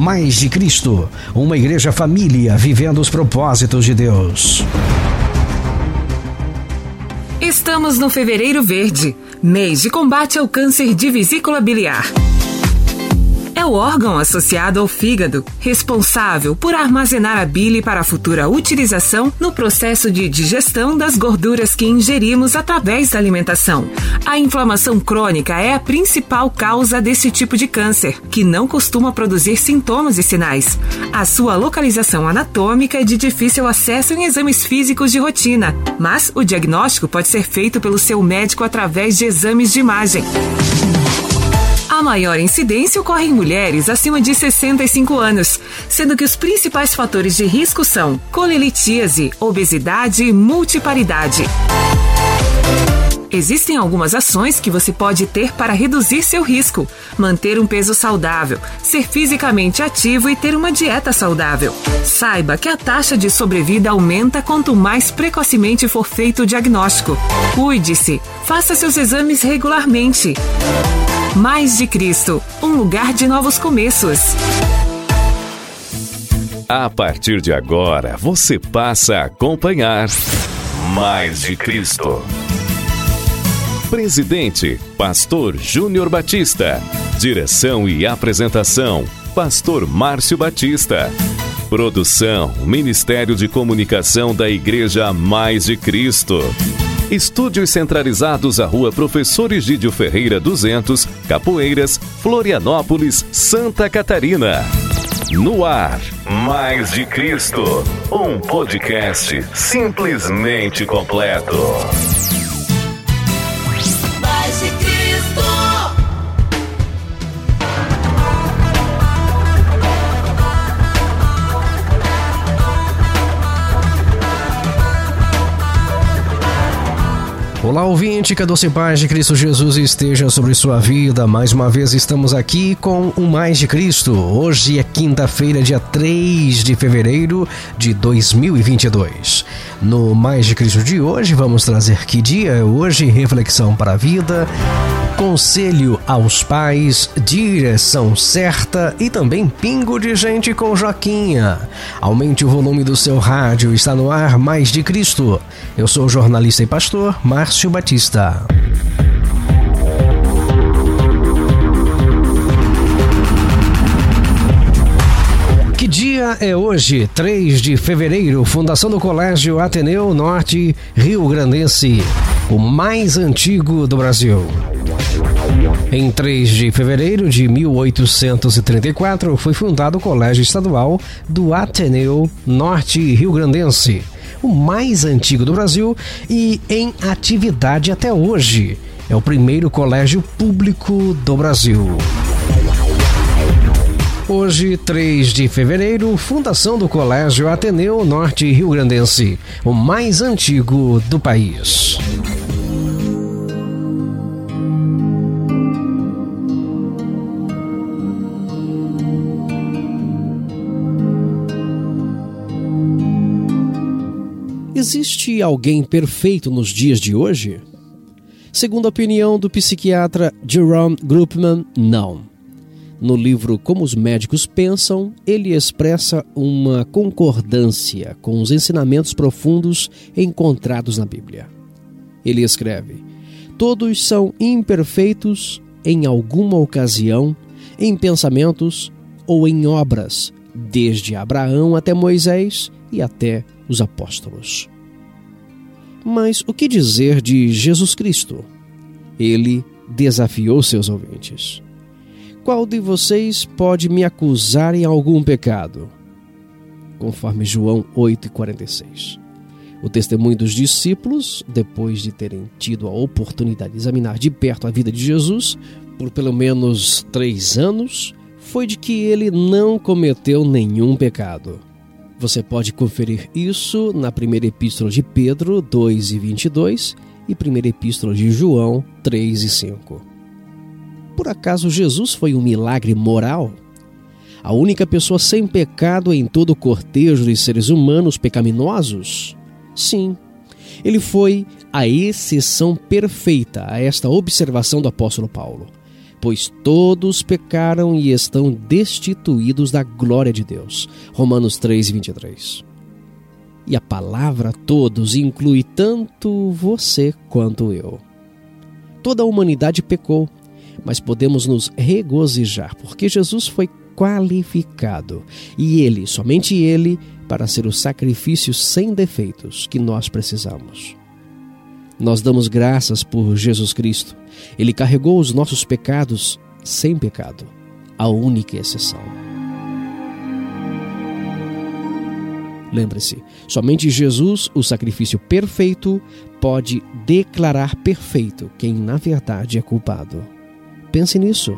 Mais de Cristo, uma igreja família vivendo os propósitos de Deus. Estamos no Fevereiro Verde, mês de combate ao câncer de vesícula biliar o órgão associado ao fígado, responsável por armazenar a bile para a futura utilização no processo de digestão das gorduras que ingerimos através da alimentação. A inflamação crônica é a principal causa desse tipo de câncer, que não costuma produzir sintomas e sinais. A sua localização anatômica é de difícil acesso em exames físicos de rotina, mas o diagnóstico pode ser feito pelo seu médico através de exames de imagem. A maior incidência ocorre em mulheres acima de 65 anos, sendo que os principais fatores de risco são colelitíase, obesidade e multiparidade. Existem algumas ações que você pode ter para reduzir seu risco: manter um peso saudável, ser fisicamente ativo e ter uma dieta saudável. Saiba que a taxa de sobrevida aumenta quanto mais precocemente for feito o diagnóstico. Cuide-se, faça seus exames regularmente. Mais de Cristo, um lugar de novos começos. A partir de agora, você passa a acompanhar Mais de Cristo. Presidente, Pastor Júnior Batista. Direção e apresentação, Pastor Márcio Batista. Produção, Ministério de Comunicação da Igreja Mais de Cristo. Estúdios centralizados à Rua Professor Egídio Ferreira 200, Capoeiras, Florianópolis, Santa Catarina. No ar, Mais de Cristo, um podcast simplesmente completo. Olá, ouvinte, que a doce paz de Cristo Jesus esteja sobre sua vida. Mais uma vez estamos aqui com o Mais de Cristo. Hoje é quinta-feira, dia 3 de fevereiro de 2022. No Mais de Cristo de hoje, vamos trazer que dia é hoje, reflexão para a vida Conselho aos pais, direção certa e também pingo de gente com Joquinha. Aumente o volume do seu rádio, está no ar Mais de Cristo. Eu sou o jornalista e pastor Márcio Batista. Que dia é hoje? 3 de fevereiro, fundação do Colégio Ateneu Norte Rio Grandense, o mais antigo do Brasil. Em 3 de fevereiro de 1834 foi fundado o Colégio Estadual do Ateneu Norte Rio Grandense, o mais antigo do Brasil e em atividade até hoje. É o primeiro colégio público do Brasil. Hoje, 3 de fevereiro, fundação do Colégio Ateneu Norte Rio Grandense, o mais antigo do país. Existe alguém perfeito nos dias de hoje? Segundo a opinião do psiquiatra Jerome Grupman, não. No livro Como os Médicos Pensam, ele expressa uma concordância com os ensinamentos profundos encontrados na Bíblia. Ele escreve: Todos são imperfeitos em alguma ocasião, em pensamentos ou em obras, desde Abraão até Moisés e até os apóstolos. Mas o que dizer de Jesus Cristo? Ele desafiou seus ouvintes. Qual de vocês pode me acusar em algum pecado? Conforme João 8,46. O testemunho dos discípulos, depois de terem tido a oportunidade de examinar de perto a vida de Jesus, por pelo menos três anos, foi de que ele não cometeu nenhum pecado. Você pode conferir isso na primeira epístola de Pedro 2 e 22 e primeira epístola de João 3 e 5. Por acaso Jesus foi um milagre moral? A única pessoa sem pecado em todo o cortejo de seres humanos pecaminosos? Sim, ele foi a exceção perfeita a esta observação do apóstolo Paulo. Pois todos pecaram e estão destituídos da glória de Deus. Romanos 3, 23. E a palavra todos inclui tanto você quanto eu. Toda a humanidade pecou mas podemos nos regozijar, porque Jesus foi qualificado e ele, somente ele, para ser o sacrifício sem defeitos que nós precisamos. Nós damos graças por Jesus Cristo. Ele carregou os nossos pecados sem pecado, a única exceção. Lembre-se, somente Jesus, o sacrifício perfeito, pode declarar perfeito quem na verdade é culpado. Pense nisso.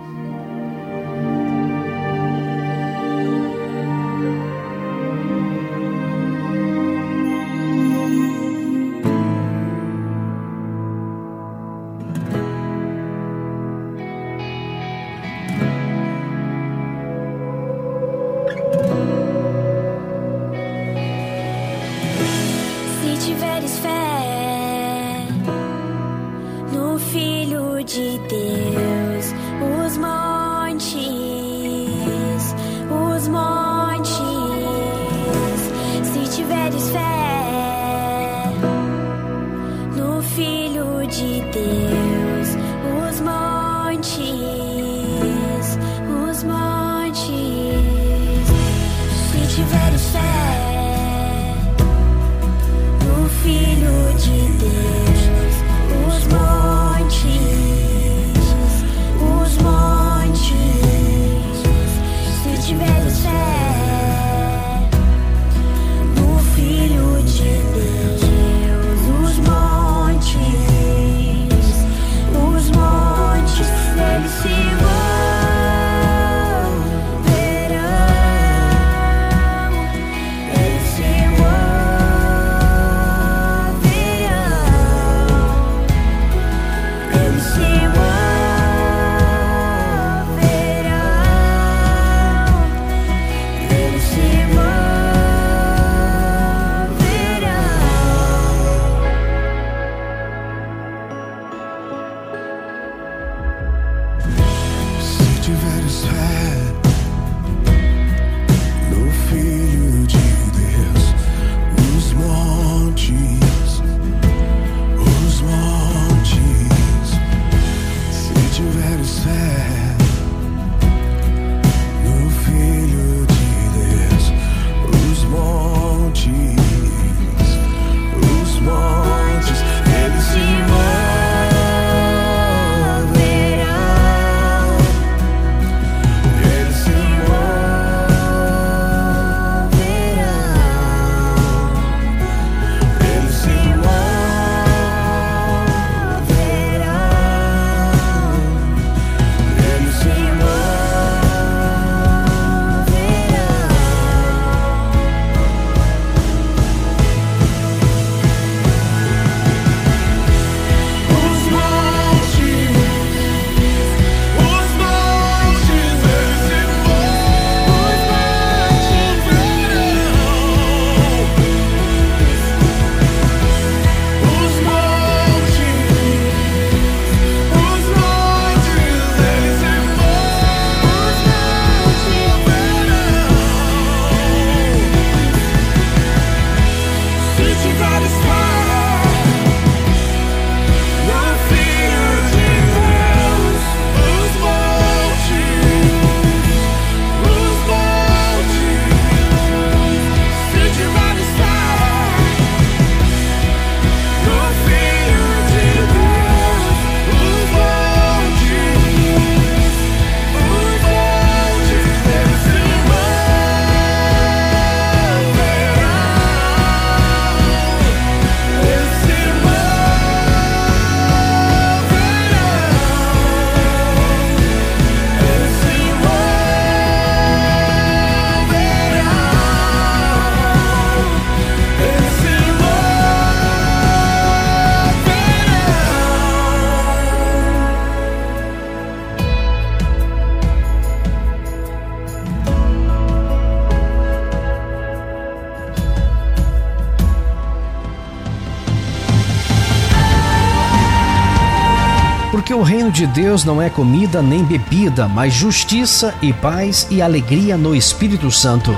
De Deus não é comida nem bebida, mas justiça e paz e alegria no Espírito Santo.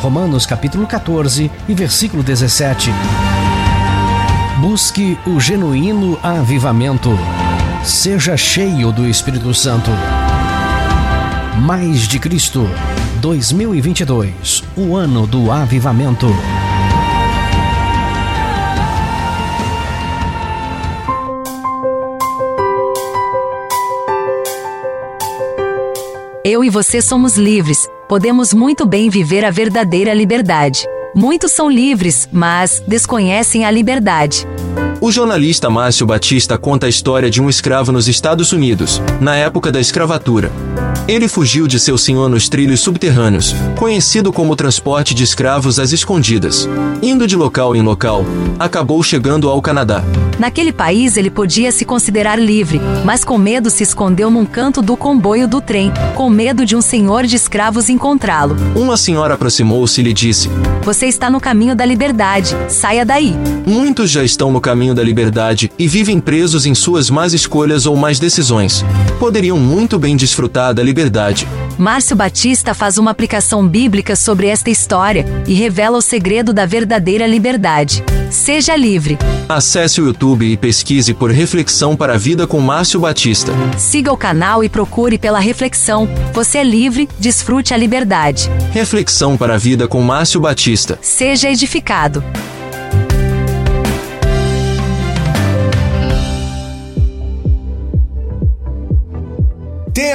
Romanos capítulo 14 e versículo 17. Busque o genuíno avivamento. Seja cheio do Espírito Santo. Mais de Cristo 2022, o ano do avivamento. Eu e você somos livres, podemos muito bem viver a verdadeira liberdade. Muitos são livres, mas desconhecem a liberdade. O jornalista Márcio Batista conta a história de um escravo nos Estados Unidos, na época da escravatura. Ele fugiu de seu senhor nos trilhos subterrâneos, conhecido como transporte de escravos às escondidas. Indo de local em local, acabou chegando ao Canadá. Naquele país ele podia se considerar livre, mas com medo se escondeu num canto do comboio do trem, com medo de um senhor de escravos encontrá-lo. Uma senhora aproximou-se e lhe disse: Você está no caminho da liberdade, saia daí. Muitos já estão no caminho da liberdade e vivem presos em suas más escolhas ou más decisões. Poderiam muito bem desfrutar da liberdade. Márcio Batista faz uma aplicação bíblica sobre esta história e revela o segredo da verdadeira liberdade. Seja livre. Acesse o YouTube e pesquise por Reflexão para a Vida com Márcio Batista. Siga o canal e procure pela reflexão. Você é livre, desfrute a liberdade. Reflexão para a Vida com Márcio Batista. Seja edificado.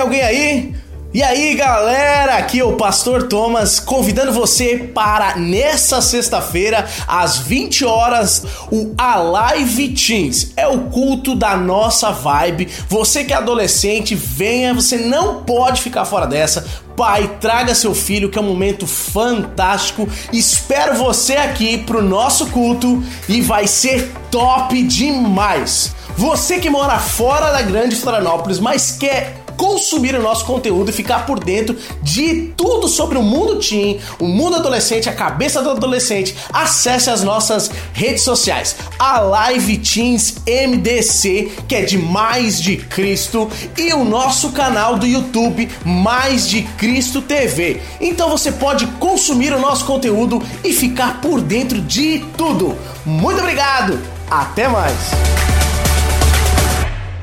Alguém aí? E aí galera, aqui é o Pastor Thomas convidando você para nessa sexta-feira às 20 horas o Alive Teens. É o culto da nossa vibe. Você que é adolescente, venha, você não pode ficar fora dessa. Pai, traga seu filho que é um momento fantástico. Espero você aqui pro nosso culto e vai ser top demais. Você que mora fora da Grande Florianópolis, mas quer consumir o nosso conteúdo e ficar por dentro de tudo sobre o mundo teen, o mundo adolescente, a cabeça do adolescente, acesse as nossas redes sociais. A Live Teens MDC, que é de Mais de Cristo, e o nosso canal do YouTube Mais de Cristo TV. Então você pode consumir o nosso conteúdo e ficar por dentro de tudo. Muito obrigado. Até mais.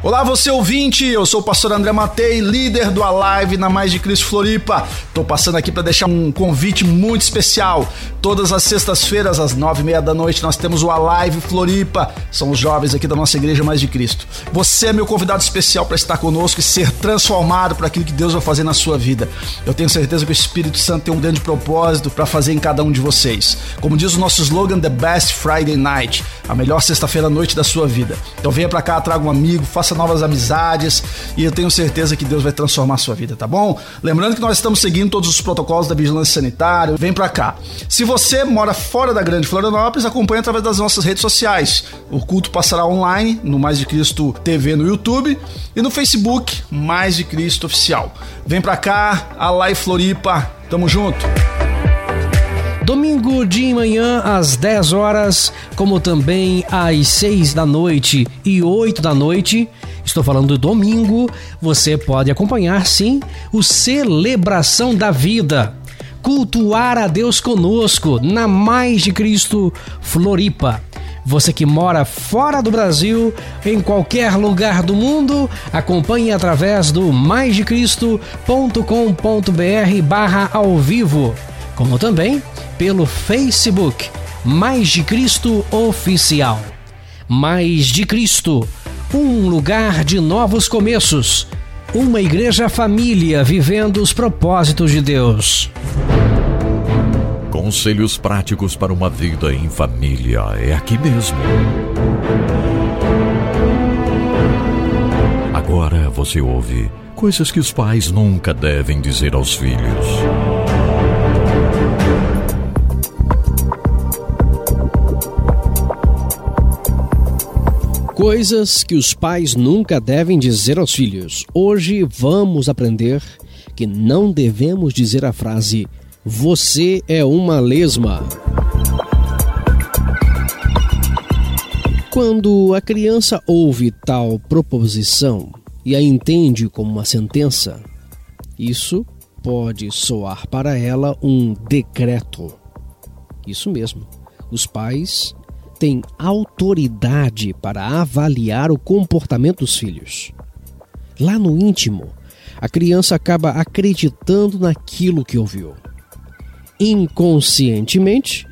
Olá, você ouvinte, eu sou o pastor André Matei, líder do Alive na Mais de Cristo Floripa. Tô passando aqui para deixar um convite muito especial. Todas as sextas-feiras, às nove e meia da noite, nós temos o Alive Floripa. São os jovens aqui da nossa igreja Mais de Cristo. Você é meu convidado especial para estar conosco e ser transformado por aquilo que Deus vai fazer na sua vida. Eu tenho certeza que o Espírito Santo tem um grande propósito para fazer em cada um de vocês. Como diz o nosso slogan, The Best Friday Night, a melhor sexta-feira à noite da sua vida. Então venha para cá, traga um amigo, faça faça novas amizades e eu tenho certeza que Deus vai transformar a sua vida, tá bom? Lembrando que nós estamos seguindo todos os protocolos da vigilância sanitária, vem pra cá. Se você mora fora da Grande Florianópolis, acompanhe através das nossas redes sociais. O culto passará online no Mais de Cristo TV no YouTube e no Facebook Mais de Cristo Oficial. Vem pra cá, a Live Floripa, tamo junto! Domingo de manhã às 10 horas, como também às 6 da noite e 8 da noite. Estou falando do domingo. Você pode acompanhar sim o Celebração da Vida. Cultuar a Deus conosco na Mais de Cristo Floripa. Você que mora fora do Brasil, em qualquer lugar do mundo, acompanhe através do maisdecristo.com.br barra ao vivo, como também pelo Facebook Mais de Cristo Oficial. Mais de Cristo, um lugar de novos começos, uma igreja família vivendo os propósitos de Deus. Conselhos práticos para uma vida em família é aqui mesmo. Agora você ouve coisas que os pais nunca devem dizer aos filhos. Coisas que os pais nunca devem dizer aos filhos. Hoje vamos aprender que não devemos dizer a frase você é uma lesma. Quando a criança ouve tal proposição e a entende como uma sentença, isso pode soar para ela um decreto. Isso mesmo. Os pais têm autoridade para avaliar o comportamento dos filhos. Lá no íntimo, a criança acaba acreditando naquilo que ouviu. Inconscientemente,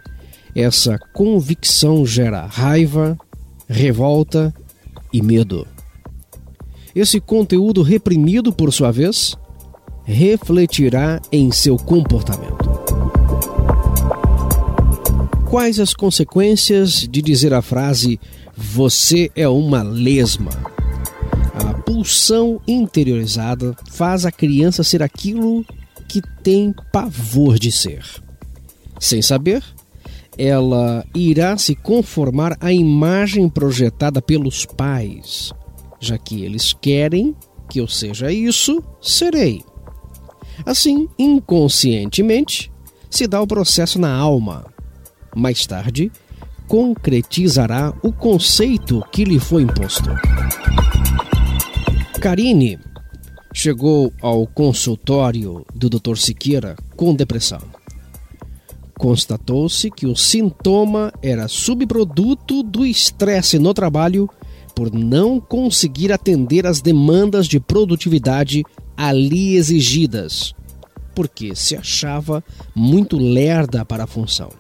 essa convicção gera raiva, revolta e medo. Esse conteúdo reprimido, por sua vez, refletirá em seu comportamento. Quais as consequências de dizer a frase você é uma lesma? A pulsão interiorizada faz a criança ser aquilo que tem pavor de ser. Sem saber, ela irá se conformar à imagem projetada pelos pais, já que eles querem que eu seja isso, serei. Assim, inconscientemente, se dá o processo na alma. Mais tarde, concretizará o conceito que lhe foi imposto. Karine chegou ao consultório do Dr. Siqueira com depressão. Constatou-se que o sintoma era subproduto do estresse no trabalho por não conseguir atender às demandas de produtividade ali exigidas, porque se achava muito lerda para a função.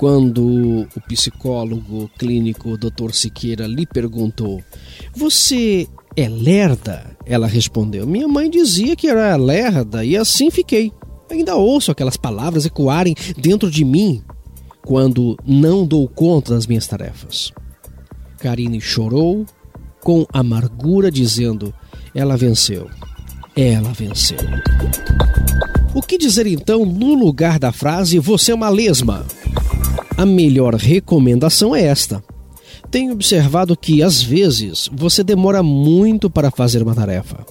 Quando o psicólogo clínico Dr. Siqueira lhe perguntou: Você é lerda? Ela respondeu: Minha mãe dizia que era lerda e assim fiquei. Ainda ouço aquelas palavras ecoarem dentro de mim quando não dou conta das minhas tarefas. Karine chorou com amargura, dizendo: Ela venceu. Ela venceu. O que dizer então no lugar da frase você é uma lesma? A melhor recomendação é esta. Tenho observado que, às vezes, você demora muito para fazer uma tarefa.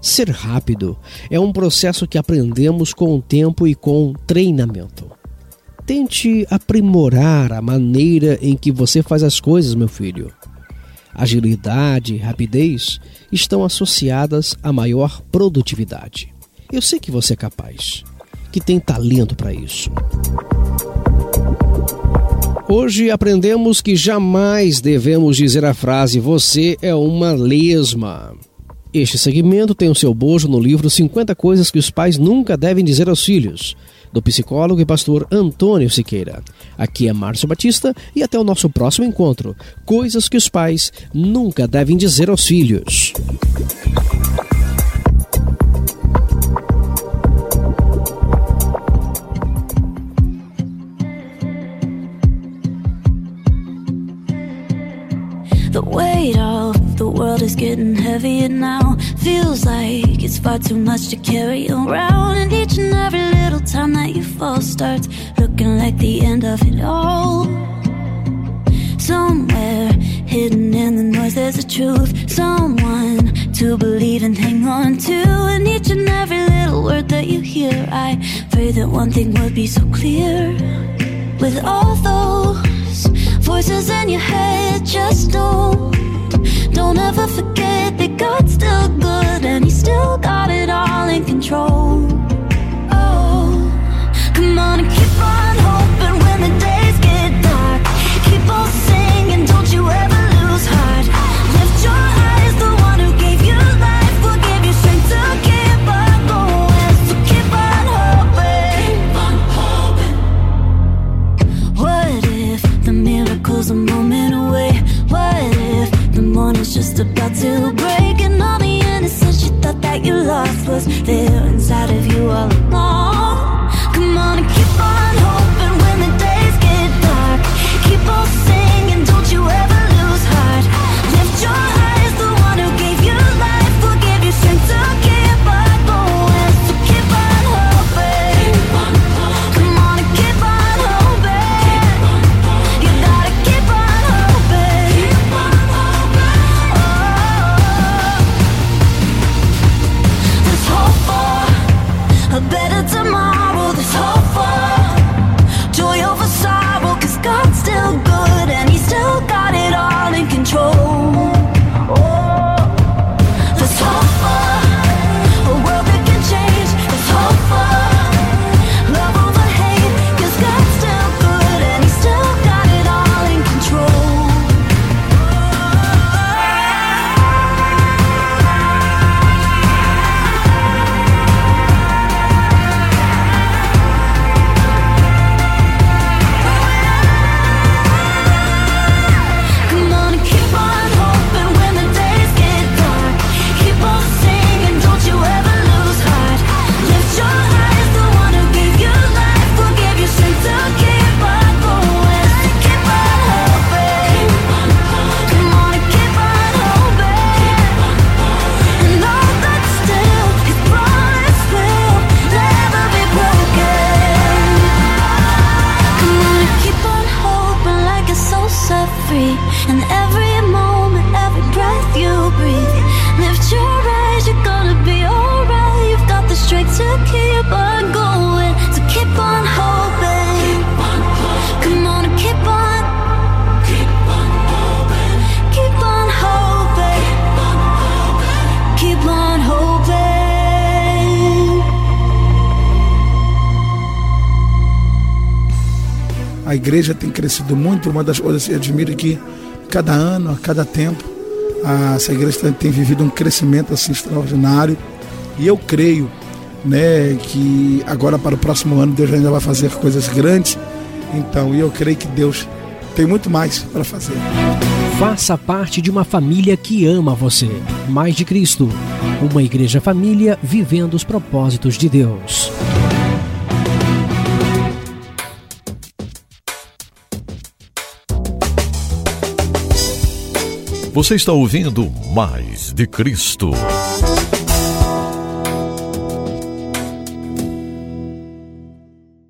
Ser rápido é um processo que aprendemos com o tempo e com treinamento. Tente aprimorar a maneira em que você faz as coisas, meu filho. Agilidade e rapidez estão associadas a maior produtividade. Eu sei que você é capaz, que tem talento para isso. Hoje aprendemos que jamais devemos dizer a frase você é uma lesma. Este segmento tem o seu bojo no livro 50 coisas que os pais nunca devem dizer aos filhos, do psicólogo e pastor Antônio Siqueira. Aqui é Márcio Batista e até o nosso próximo encontro. Coisas que os pais nunca devem dizer aos filhos. The weight of the world is getting heavier now. Feels like it's far too much to carry around. And each and every little time that you fall starts looking like the end of it all. Somewhere hidden in the noise, there's a truth. Someone to believe and hang on to. And each and every little word that you hear, I pray that one thing would be so clear. With all those voices in your head, just know. Don't ever forget that God's still good and He's still got it all in control. Oh, come on and keep on a moment away. What if the morning's just about to break and all the innocence you thought that you lost was there inside of you all along? Come on and keep on. A igreja tem crescido muito. Uma das coisas que eu admiro é que cada ano, a cada tempo, a, essa igreja tem, vivido um crescimento assim extraordinário. E eu creio né, que agora para o próximo ano Deus ainda vai fazer coisas grandes. Então, eu creio que Deus tem muito mais para fazer. Faça parte de uma família que ama você. Mais de Cristo. Uma igreja família vivendo os propósitos de Deus. Você está ouvindo Mais de Cristo.